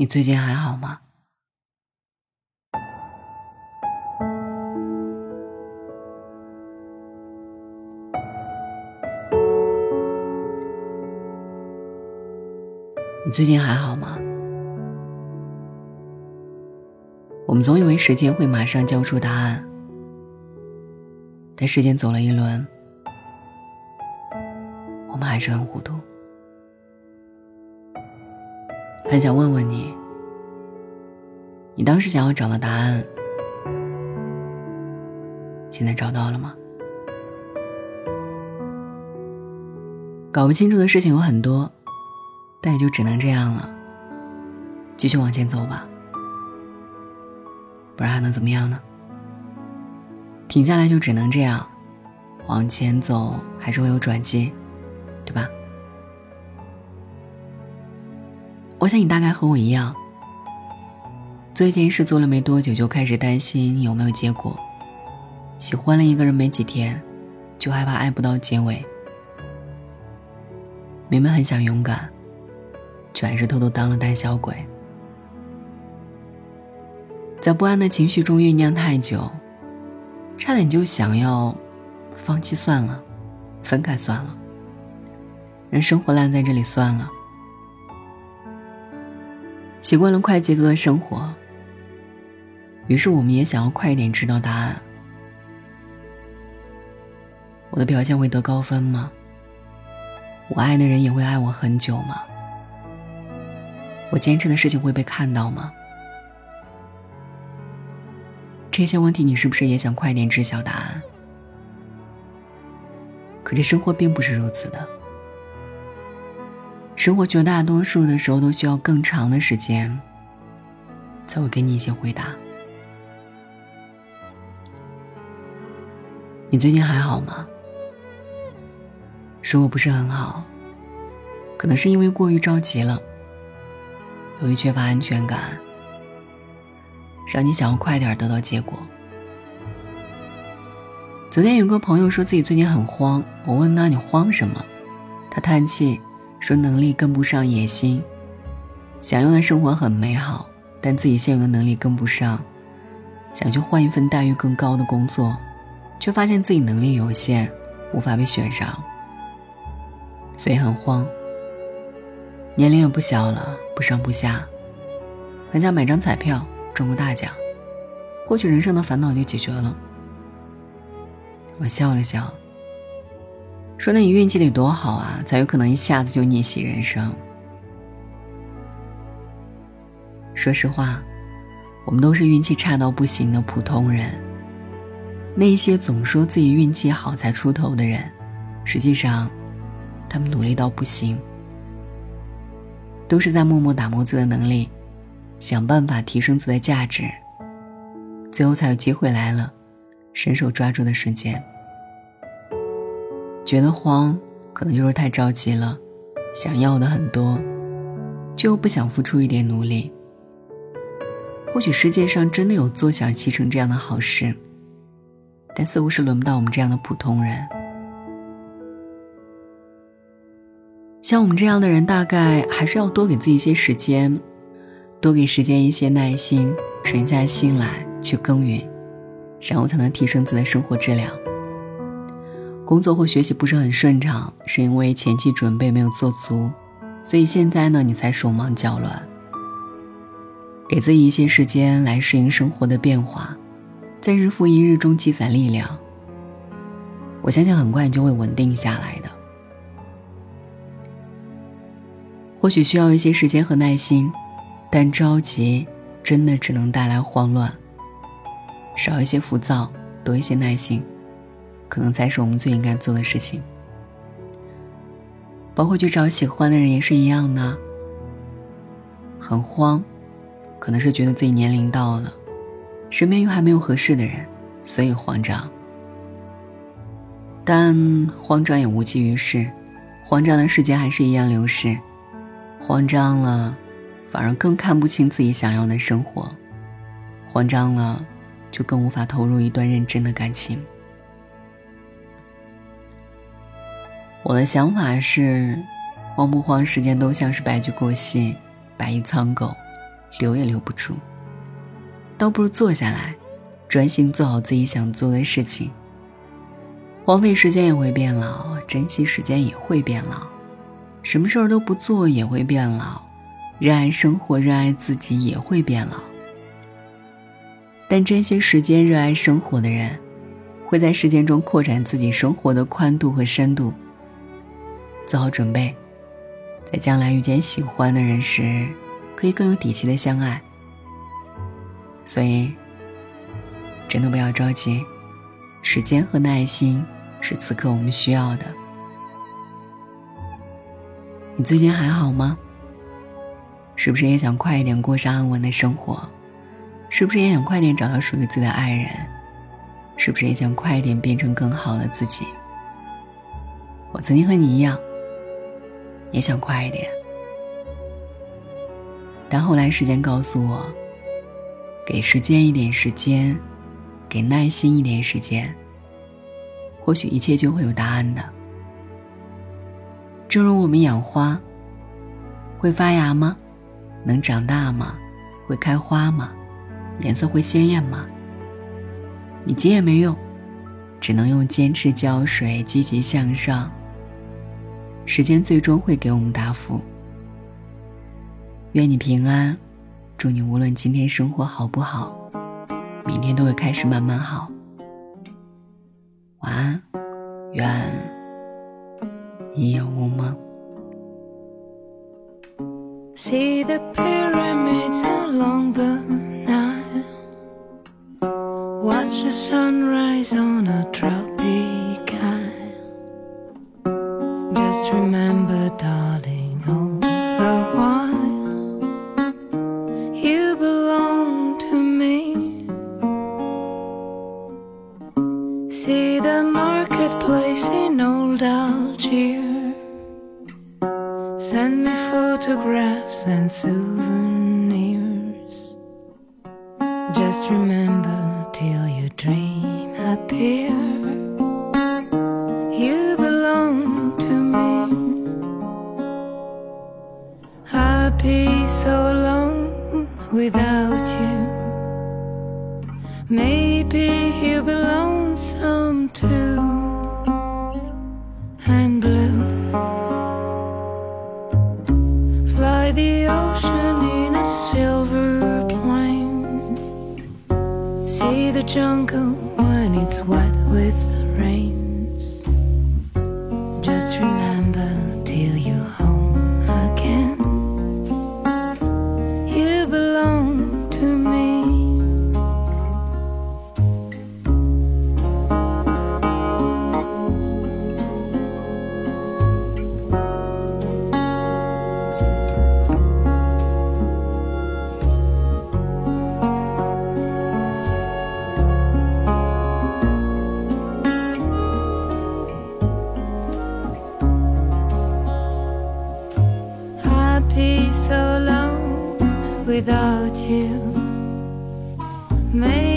你最近还好吗？你最近还好吗？我们总以为时间会马上交出答案，但时间走了一轮，我们还是很糊涂。很想问问你，你当时想要找的答案，现在找到了吗？搞不清楚的事情有很多。但也就只能这样了，继续往前走吧，不然还能怎么样呢？停下来就只能这样，往前走还是会有转机，对吧？我想你大概和我一样，做一件事做了没多久就开始担心有没有结果，喜欢了一个人没几天，就害怕爱不到结尾，明明很想勇敢。却还是偷偷当了胆小鬼，在不安的情绪中酝酿太久，差点就想要放弃算了，分开算了，让生活烂在这里算了。习惯了快节奏的生活，于是我们也想要快一点知道答案。我的表现会得高分吗？我爱的人也会爱我很久吗？我坚持的事情会被看到吗？这些问题你是不是也想快点知晓答案？可这生活并不是如此的，生活绝大多数的时候都需要更长的时间，才会给你一些回答。你最近还好吗？如果不是很好，可能是因为过于着急了。由于缺乏安全感，让你想要快点得到结果。昨天有个朋友说自己最近很慌，我问他你慌什么？他叹气说能力跟不上野心，想要的生活很美好，但自己现有的能力跟不上，想去换一份待遇更高的工作，却发现自己能力有限，无法被选上，所以很慌。年龄也不小了，不上不下，很想买张彩票中个大奖，或许人生的烦恼就解决了。我笑了笑，说：“那你运气得多好啊，才有可能一下子就逆袭人生。”说实话，我们都是运气差到不行的普通人。那些总说自己运气好才出头的人，实际上，他们努力到不行。都是在默默打磨自己的能力，想办法提升自己的价值，最后才有机会来了，伸手抓住的瞬间。觉得慌，可能就是太着急了，想要的很多，却又不想付出一点努力。或许世界上真的有坐享其成这样的好事，但似乎是轮不到我们这样的普通人。像我们这样的人，大概还是要多给自己一些时间，多给时间一些耐心，沉下心来去耕耘，然后才能提升自己的生活质量。工作或学习不是很顺畅，是因为前期准备没有做足，所以现在呢，你才手忙脚乱。给自己一些时间来适应生活的变化，在日复一日中积攒力量，我相信很快你就会稳定下来的。或许需要一些时间和耐心，但着急真的只能带来慌乱。少一些浮躁，多一些耐心，可能才是我们最应该做的事情。包括去找喜欢的人也是一样的。很慌，可能是觉得自己年龄到了，身边又还没有合适的人，所以慌张。但慌张也无济于事，慌张的时间还是一样流逝。慌张了，反而更看不清自己想要的生活；慌张了，就更无法投入一段认真的感情。我的想法是，慌不慌，时间都像是白驹过隙，白衣苍狗，留也留不住。倒不如坐下来，专心做好自己想做的事情。荒废时间也会变老，珍惜时间也会变老。什么事儿都不做也会变老，热爱生活、热爱自己也会变老。但珍惜时间、热爱生活的人，会在时间中扩展自己生活的宽度和深度。做好准备，在将来遇见喜欢的人时，可以更有底气的相爱。所以，真的不要着急，时间和耐心是此刻我们需要的。你最近还好吗？是不是也想快一点过上安稳的生活？是不是也想快点找到属于自己的爱人？是不是也想快一点变成更好的自己？我曾经和你一样，也想快一点，但后来时间告诉我，给时间一点时间，给耐心一点时间，或许一切就会有答案的。正如我们养花，会发芽吗？能长大吗？会开花吗？颜色会鲜艳吗？你急也没用，只能用坚持浇水、积极向上。时间最终会给我们答复。愿你平安，祝你无论今天生活好不好，明天都会开始慢慢好。晚安，Algiers. Send me photographs and souvenirs. Just remember till your dream appear. You belong to me. I'd be so alone without you. Maybe you belong some too. The jungle when it's wet with rains. Without you. Maybe